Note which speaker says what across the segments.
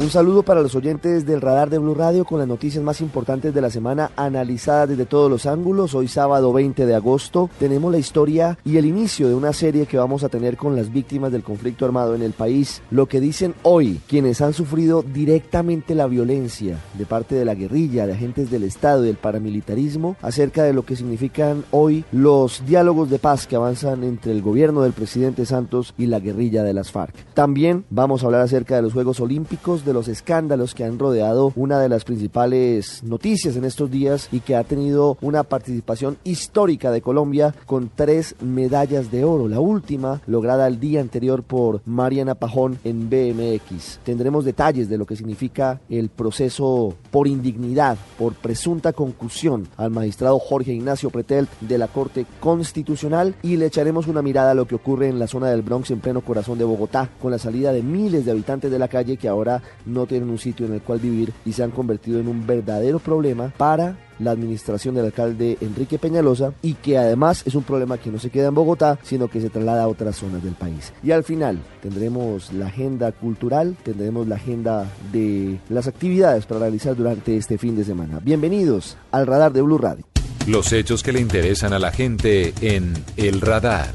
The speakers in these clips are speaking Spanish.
Speaker 1: Un saludo para los oyentes del radar de Blue Radio con las noticias más importantes de la semana analizadas desde todos los ángulos. Hoy sábado 20 de agosto tenemos la historia y el inicio de una serie que vamos a tener con las víctimas del conflicto armado en el país. Lo que dicen hoy quienes han sufrido directamente la violencia de parte de la guerrilla, de agentes del Estado y del paramilitarismo acerca de lo que significan hoy los diálogos de paz que avanzan entre el gobierno del presidente Santos y la guerrilla de las FARC. También vamos a hablar acerca de los Juegos Olímpicos de los escándalos que han rodeado una de las principales noticias en estos días y que ha tenido una participación histórica de Colombia con tres medallas de oro. La última lograda el día anterior por Mariana Pajón en BMX. Tendremos detalles de lo que significa el proceso por indignidad, por presunta concusión al magistrado Jorge Ignacio Pretel de la Corte Constitucional y le echaremos una mirada a lo que ocurre en la zona del Bronx en pleno corazón de Bogotá con la salida de miles de habitantes de la calle que ahora no tienen un sitio en el cual vivir y se han convertido en un verdadero problema para la administración del alcalde Enrique Peñalosa y que además es un problema que no se queda en Bogotá, sino que se traslada a otras zonas del país. Y al final tendremos la agenda cultural, tendremos la agenda de las actividades para realizar durante este fin de semana. Bienvenidos al radar de Blue Radio.
Speaker 2: Los hechos que le interesan a la gente en El Radar.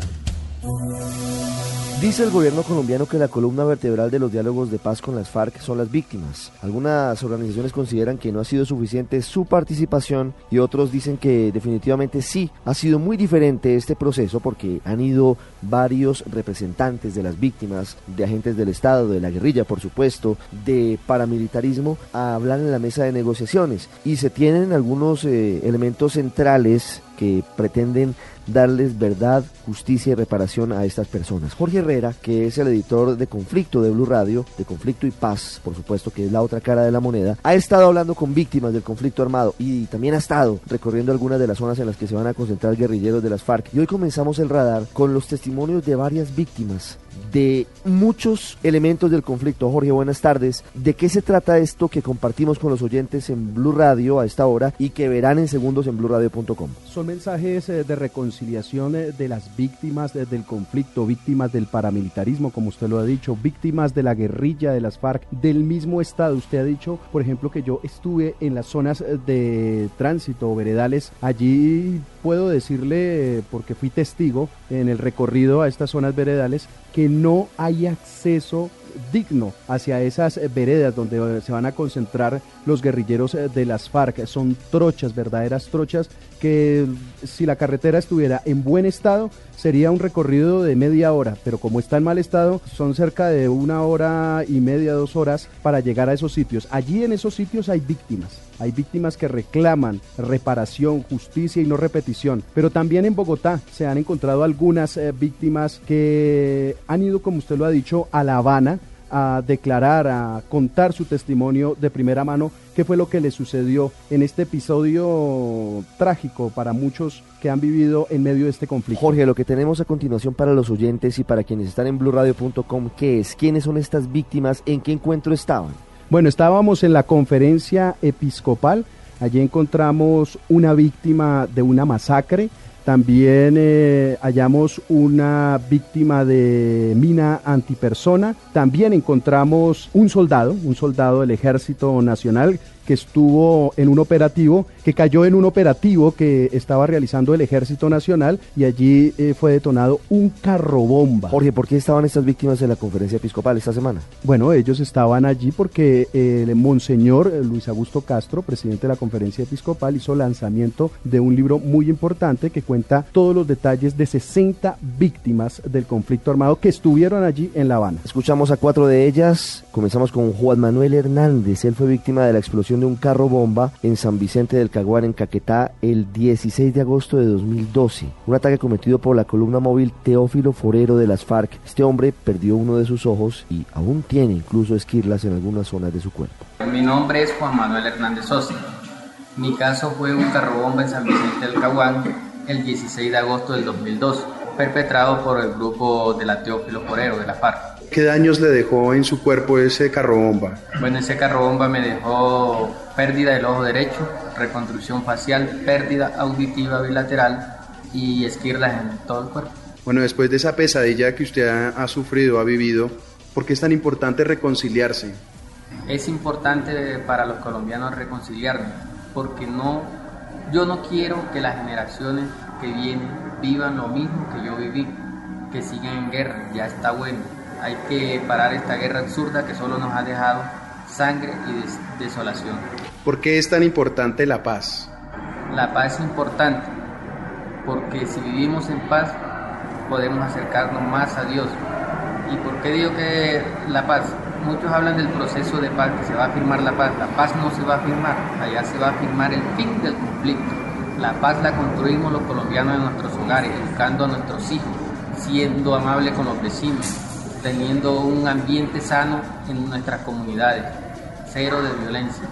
Speaker 1: Dice el gobierno colombiano que la columna vertebral de los diálogos de paz con las FARC son las víctimas. Algunas organizaciones consideran que no ha sido suficiente su participación y otros dicen que definitivamente sí. Ha sido muy diferente este proceso porque han ido varios representantes de las víctimas, de agentes del Estado, de la guerrilla por supuesto, de paramilitarismo, a hablar en la mesa de negociaciones. Y se tienen algunos eh, elementos centrales que pretenden darles verdad, justicia y reparación a estas personas. Jorge Herrera, que es el editor de Conflicto de Blue Radio, de Conflicto y Paz, por supuesto, que es la otra cara de la moneda, ha estado hablando con víctimas del conflicto armado y también ha estado recorriendo algunas de las zonas en las que se van a concentrar guerrilleros de las FARC. Y hoy comenzamos el radar con los testimonios de varias víctimas de muchos elementos del conflicto. Jorge, buenas tardes. ¿De qué se trata esto que compartimos con los oyentes en Blue Radio a esta hora y que verán en segundos en bluradio.com?
Speaker 3: Son mensajes eh, de reconciliación eh, de las víctimas eh, del conflicto, víctimas del paramilitarismo, como usted lo ha dicho, víctimas de la guerrilla de las FARC, del mismo Estado. Usted ha dicho, por ejemplo, que yo estuve en las zonas de tránsito, veredales. Allí puedo decirle, porque fui testigo en el recorrido a estas zonas veredales, que no hay acceso digno hacia esas veredas donde se van a concentrar los guerrilleros de las FARC. Son trochas, verdaderas trochas, que si la carretera estuviera en buen estado sería un recorrido de media hora, pero como está en mal estado son cerca de una hora y media, dos horas para llegar a esos sitios. Allí en esos sitios hay víctimas, hay víctimas que reclaman reparación, justicia y no repetición, pero también en Bogotá se han encontrado algunas eh, víctimas que han ido, como usted lo ha dicho, a La Habana a declarar, a contar su testimonio de primera mano, qué fue lo que le sucedió en este episodio trágico para muchos que han vivido en medio de este conflicto.
Speaker 1: Jorge, lo que tenemos a continuación para los oyentes y para quienes están en blurradio.com, ¿qué es? ¿Quiénes son estas víctimas? ¿En qué encuentro estaban?
Speaker 3: Bueno, estábamos en la conferencia episcopal, allí encontramos una víctima de una masacre, también eh, hallamos una víctima de mina antipersona. También encontramos un soldado, un soldado del Ejército Nacional que estuvo en un operativo, que cayó en un operativo que estaba realizando el Ejército Nacional y allí eh, fue detonado un carro bomba.
Speaker 1: Jorge, ¿por qué estaban estas víctimas en la conferencia episcopal esta semana?
Speaker 3: Bueno, ellos estaban allí porque el Monseñor Luis Augusto Castro, presidente de la conferencia episcopal, hizo lanzamiento de un libro muy importante que cuenta todos los detalles de 60 víctimas del conflicto armado que estuvieron allí en La Habana.
Speaker 1: Escuchamos a cuatro de ellas. Comenzamos con Juan Manuel Hernández. Él fue víctima de la explosión un carro bomba en San Vicente del Caguán, en Caquetá, el 16 de agosto de 2012. Un ataque cometido por la columna móvil Teófilo Forero de las FARC. Este hombre perdió uno de sus ojos y aún tiene incluso esquirlas en algunas zonas de su cuerpo.
Speaker 4: Mi nombre es Juan Manuel Hernández Sosa. Mi caso fue un carro bomba en San Vicente del Caguán el 16 de agosto del 2002, perpetrado por el grupo de la Teófilo Forero de la FARC.
Speaker 5: ¿Qué daños le dejó en su cuerpo ese carro bomba?
Speaker 4: Bueno, ese carro bomba me dejó pérdida del ojo derecho, reconstrucción facial, pérdida auditiva bilateral y esquirlas en todo el cuerpo.
Speaker 5: Bueno, después de esa pesadilla que usted ha, ha sufrido, ha vivido, ¿por qué es tan importante reconciliarse?
Speaker 4: Es importante para los colombianos reconciliarnos, porque no, yo no quiero que las generaciones que vienen vivan lo mismo que yo viví, que sigan en guerra, ya está bueno. Hay que parar esta guerra absurda que solo nos ha dejado sangre y des desolación.
Speaker 5: ¿Por qué es tan importante la paz?
Speaker 4: La paz es importante porque si vivimos en paz podemos acercarnos más a Dios. ¿Y por qué digo que la paz? Muchos hablan del proceso de paz, que se va a firmar la paz. La paz no se va a firmar, allá se va a firmar el fin del conflicto. La paz la construimos los colombianos en nuestros hogares, educando a nuestros hijos, siendo amables con los vecinos, teniendo un ambiente sano en nuestras comunidades, cero de violencia.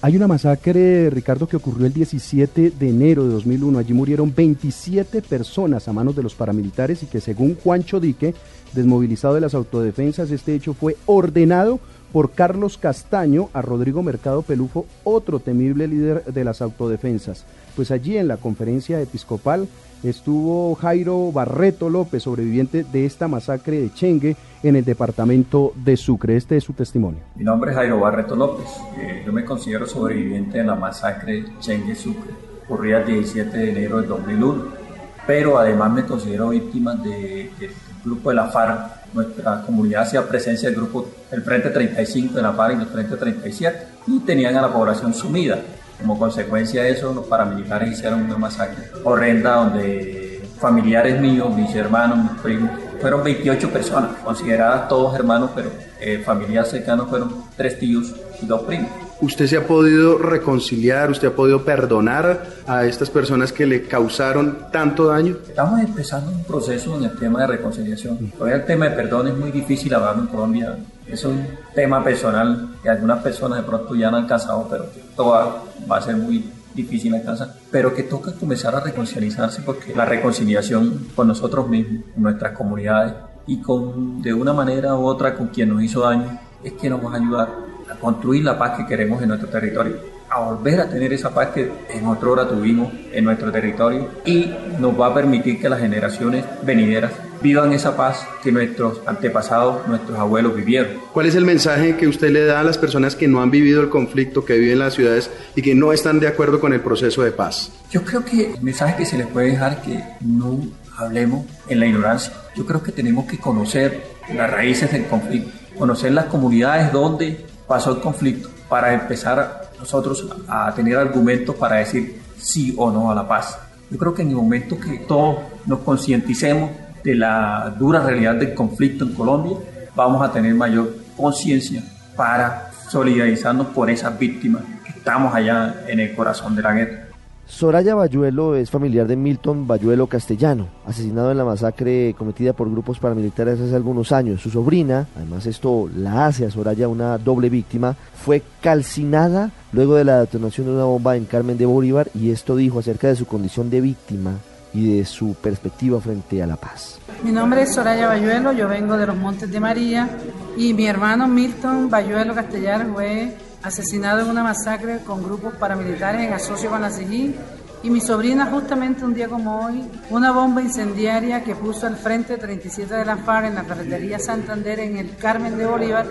Speaker 3: Hay una masacre, Ricardo, que ocurrió el 17 de enero de 2001. Allí murieron 27 personas a manos de los paramilitares y que según Juancho Dique, desmovilizado de las autodefensas, este hecho fue ordenado por Carlos Castaño a Rodrigo Mercado Pelufo, otro temible líder de las autodefensas. Pues allí en la conferencia episcopal estuvo Jairo Barreto López, sobreviviente de esta masacre de Chengue en el departamento de Sucre. Este es su testimonio.
Speaker 6: Mi nombre es Jairo Barreto López. Eh, yo me considero sobreviviente de la masacre Chengue Sucre, ocurrida el 17 de enero del 2001. Pero además me considero víctima del de, grupo de la FARC. Nuestra comunidad hacía presencia del grupo el Frente 35 de la FARC y el Frente 37 y tenían a la población sumida. Como consecuencia de eso, los paramilitares hicieron una masacre horrenda donde familiares míos, mis hermanos, mis primos, fueron 28 personas, consideradas todos hermanos, pero eh, familias cercanas fueron tres tíos y dos primos.
Speaker 5: ¿Usted se ha podido reconciliar, usted ha podido perdonar a estas personas que le causaron tanto daño?
Speaker 6: Estamos empezando un proceso en el tema de reconciliación. Todavía el tema de perdón es muy difícil hablarlo en Colombia. Es un tema personal que algunas personas de pronto ya han alcanzado, pero todo va, va a ser muy difícil alcanzar. Pero que toca comenzar a reconciliarse porque la reconciliación con nosotros mismos, con nuestras comunidades y con de una manera u otra con quien nos hizo daño, es que nos va a ayudar a construir la paz que queremos en nuestro territorio, a volver a tener esa paz que en otra hora tuvimos en nuestro territorio y nos va a permitir que las generaciones venideras vivan esa paz que nuestros antepasados, nuestros abuelos vivieron.
Speaker 5: ¿Cuál es el mensaje que usted le da a las personas que no han vivido el conflicto, que viven en las ciudades y que no están de acuerdo con el proceso de paz?
Speaker 6: Yo creo que el mensaje que se les puede dejar es que no hablemos en la ignorancia. Yo creo que tenemos que conocer las raíces del conflicto, conocer las comunidades donde pasó el conflicto para empezar nosotros a tener argumentos para decir sí o no a la paz. Yo creo que en el momento que todos nos concienticemos de la dura realidad del conflicto en Colombia, vamos a tener mayor conciencia para solidarizarnos por esas víctimas que estamos allá en el corazón de la guerra.
Speaker 1: Soraya Bayuelo es familiar de Milton Bayuelo Castellano, asesinado en la masacre cometida por grupos paramilitares hace algunos años. Su sobrina, además esto la hace a Soraya una doble víctima, fue calcinada luego de la detonación de una bomba en Carmen de Bolívar y esto dijo acerca de su condición de víctima y de su perspectiva frente a la paz.
Speaker 7: Mi nombre es Soraya Bayuelo, yo vengo de los Montes de María y mi hermano Milton Bayuelo Castellano fue asesinado en una masacre con grupos paramilitares en asocio con la SIGIN y mi sobrina justamente un día como hoy, una bomba incendiaria que puso al frente 37 de la FARC en la carretería Santander en el Carmen de Bolívar,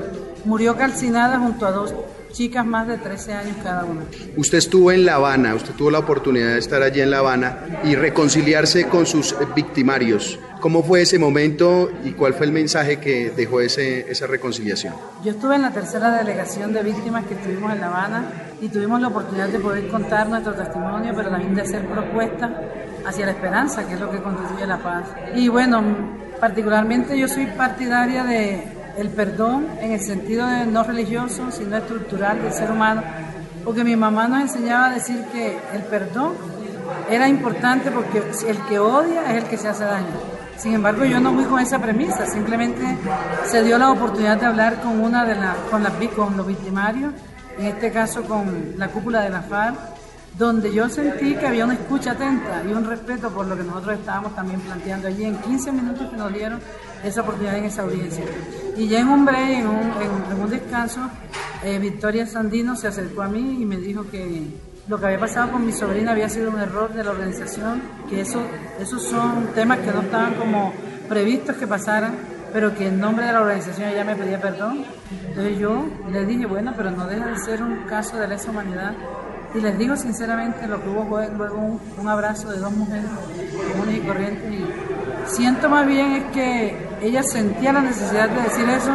Speaker 7: murió calcinada junto a dos chicas más de 13 años cada una.
Speaker 5: Usted estuvo en La Habana, usted tuvo la oportunidad de estar allí en La Habana y reconciliarse con sus victimarios. ¿Cómo fue ese momento y cuál fue el mensaje que dejó ese, esa reconciliación?
Speaker 7: Yo estuve en la tercera delegación de víctimas que estuvimos en La Habana y tuvimos la oportunidad de poder contar nuestro testimonio, pero también de hacer propuestas hacia la esperanza, que es lo que constituye la paz. Y bueno, particularmente yo soy partidaria de el perdón en el sentido de no religioso, sino estructural del ser humano, porque mi mamá nos enseñaba a decir que el perdón era importante porque el que odia es el que se hace daño. Sin embargo, yo no fui con esa premisa, simplemente se dio la oportunidad de hablar con una de las, con, con los victimarios, en este caso con la cúpula de la FARC, donde yo sentí que había una escucha atenta y un respeto por lo que nosotros estábamos también planteando allí en 15 minutos que nos dieron esa oportunidad en esa audiencia. Y ya en un break, en un, descanso, eh, Victoria Sandino se acercó a mí y me dijo que lo que había pasado con mi sobrina había sido un error de la organización, que eso, esos son temas que no estaban como previstos que pasaran, pero que en nombre de la organización ella me pedía perdón. Entonces yo le dije, bueno, pero no deja de ser un caso de lesa humanidad. Y les digo sinceramente, lo que hubo fue luego un, abrazo de dos mujeres comunes y corrientes. Y siento más bien es que ella sentía la necesidad de decir eso,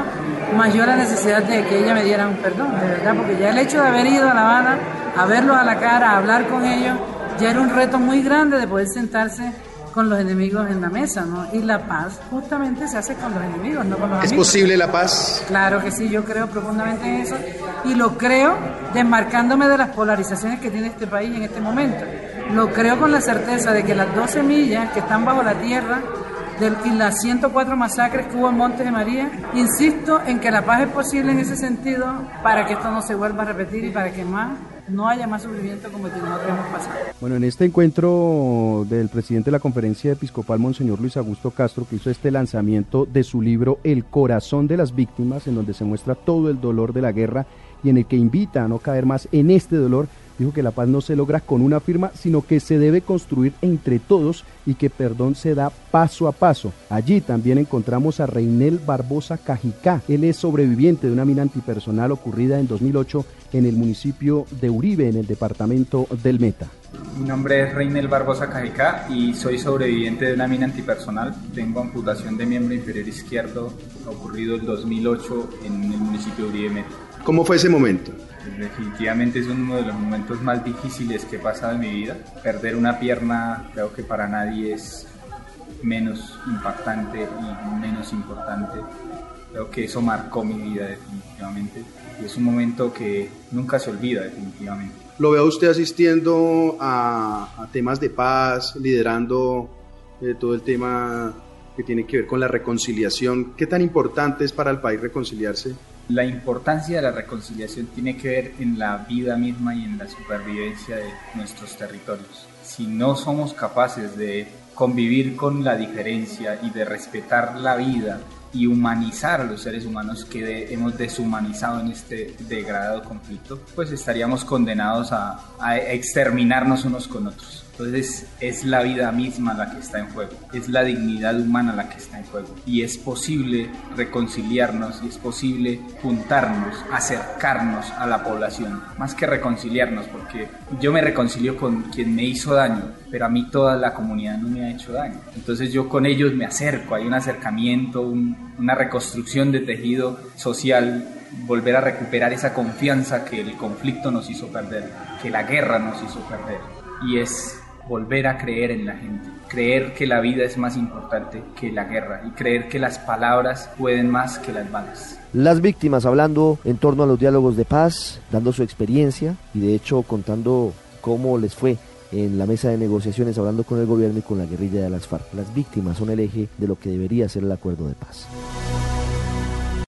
Speaker 7: mayor la necesidad de que ella me diera un perdón, de verdad, porque ya el hecho de haber ido a La Habana a verlos a la cara, a hablar con ellos, ya era un reto muy grande de poder sentarse con los enemigos en la mesa, ¿no? Y la paz justamente se hace con los enemigos, no con los
Speaker 5: ¿Es
Speaker 7: amigos.
Speaker 5: posible la paz?
Speaker 7: Claro que sí, yo creo profundamente en eso y lo creo desmarcándome de las polarizaciones que tiene este país en este momento. Lo creo con la certeza de que las dos semillas que están bajo la tierra del, y las 104 masacres que hubo en Montes de María, insisto en que la paz es posible en ese sentido para que esto no se vuelva a repetir y para que más no haya más sufrimiento como el que nosotros hemos pasado.
Speaker 3: Bueno, en este encuentro del presidente de la conferencia episcopal, Monseñor Luis Augusto Castro, que hizo este lanzamiento de su libro El corazón de las víctimas, en donde se muestra todo el dolor de la guerra y en el que invita a no caer más en este dolor, dijo que la paz no se logra con una firma, sino que se debe construir entre todos y que perdón se da paso a paso. Allí también encontramos a Reinel Barbosa Cajicá. Él es sobreviviente de una mina antipersonal ocurrida en 2008 en el municipio de Uribe, en el departamento del Meta.
Speaker 8: Mi nombre es Reinel Barbosa Cajicá y soy sobreviviente de una mina antipersonal. Tengo amputación de miembro inferior izquierdo ocurrido en 2008 en el municipio de Uribe Meta.
Speaker 5: ¿Cómo fue ese momento?
Speaker 8: Definitivamente es uno de los momentos más difíciles que he pasado en mi vida. Perder una pierna creo que para nadie es menos impactante y menos importante. Creo que eso marcó mi vida definitivamente. Y es un momento que nunca se olvida definitivamente.
Speaker 5: Lo veo usted asistiendo a, a temas de paz, liderando eh, todo el tema que tiene que ver con la reconciliación. ¿Qué tan importante es para el país reconciliarse?
Speaker 8: La importancia de la reconciliación tiene que ver en la vida misma y en la supervivencia de nuestros territorios. Si no somos capaces de convivir con la diferencia y de respetar la vida y humanizar a los seres humanos que hemos deshumanizado en este degradado conflicto, pues estaríamos condenados a, a exterminarnos unos con otros. Entonces es la vida misma la que está en juego, es la dignidad humana la que está en juego y es posible reconciliarnos y es posible juntarnos, acercarnos a la población, más que reconciliarnos, porque yo me reconcilio con quien me hizo daño, pero a mí toda la comunidad no me ha hecho daño. Entonces yo con ellos me acerco, hay un acercamiento, un, una reconstrucción de tejido social volver a recuperar esa confianza que el conflicto nos hizo perder, que la guerra nos hizo perder. Y es volver a creer en la gente, creer que la vida es más importante que la guerra y creer que las palabras pueden más que las balas.
Speaker 1: Las víctimas hablando en torno a los diálogos de paz, dando su experiencia y de hecho contando cómo les fue en la mesa de negociaciones hablando con el gobierno y con la guerrilla de las FARC. Las víctimas son el eje de lo que debería ser el acuerdo de paz.